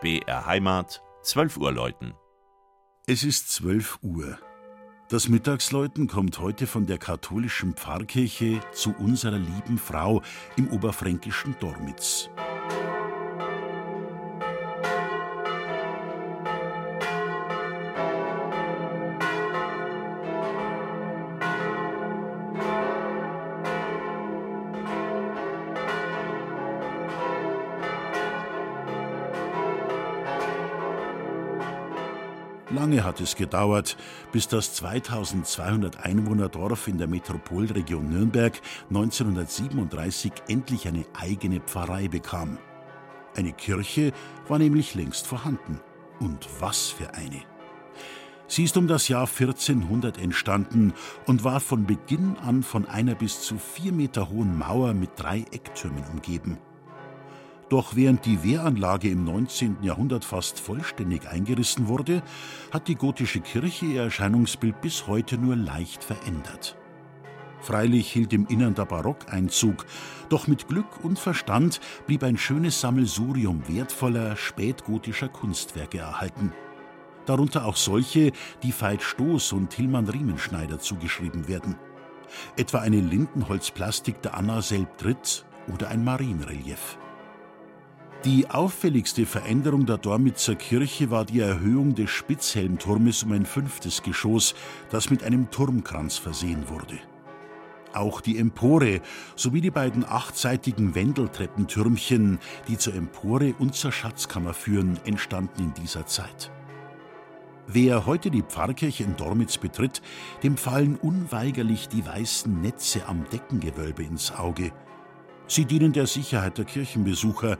BR Heimat, 12 Uhr läuten. Es ist 12 Uhr. Das Mittagsläuten kommt heute von der katholischen Pfarrkirche zu unserer lieben Frau im oberfränkischen Dormitz. Lange hat es gedauert, bis das 2200 Einwohner-Dorf in der Metropolregion Nürnberg 1937 endlich eine eigene Pfarrei bekam. Eine Kirche war nämlich längst vorhanden. Und was für eine! Sie ist um das Jahr 1400 entstanden und war von Beginn an von einer bis zu vier Meter hohen Mauer mit drei Ecktürmen umgeben. Doch während die Wehranlage im 19. Jahrhundert fast vollständig eingerissen wurde, hat die gotische Kirche ihr Erscheinungsbild bis heute nur leicht verändert. Freilich hielt im Innern der Barock Einzug, doch mit Glück und Verstand blieb ein schönes Sammelsurium wertvoller spätgotischer Kunstwerke erhalten. Darunter auch solche, die Veit Stoß und Hilmann Riemenschneider zugeschrieben werden. Etwa eine Lindenholzplastik der Anna Selbdritt oder ein Marienrelief. Die auffälligste Veränderung der Dormitzer Kirche war die Erhöhung des Spitzhelmturmes um ein fünftes Geschoss, das mit einem Turmkranz versehen wurde. Auch die Empore sowie die beiden achtseitigen Wendeltreppentürmchen, die zur Empore und zur Schatzkammer führen, entstanden in dieser Zeit. Wer heute die Pfarrkirche in Dormitz betritt, dem fallen unweigerlich die weißen Netze am Deckengewölbe ins Auge – Sie dienen der Sicherheit der Kirchenbesucher,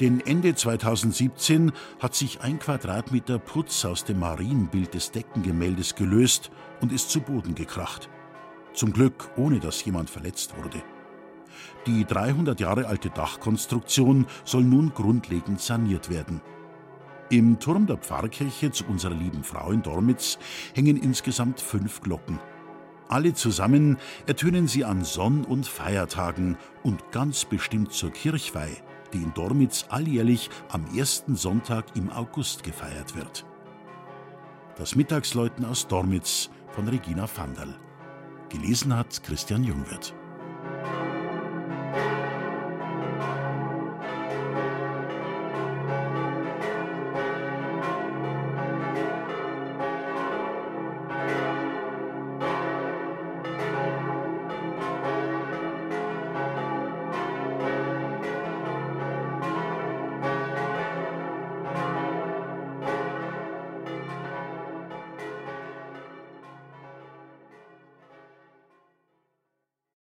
denn Ende 2017 hat sich ein Quadratmeter Putz aus dem Marienbild des Deckengemäldes gelöst und ist zu Boden gekracht. Zum Glück ohne dass jemand verletzt wurde. Die 300 Jahre alte Dachkonstruktion soll nun grundlegend saniert werden. Im Turm der Pfarrkirche zu unserer lieben Frau in Dormitz hängen insgesamt fünf Glocken. Alle zusammen ertönen sie an Sonn- und Feiertagen und ganz bestimmt zur Kirchweih, die in Dormitz alljährlich am ersten Sonntag im August gefeiert wird. Das Mittagsläuten aus Dormitz von Regina Vandal. Gelesen hat Christian Jungwirth.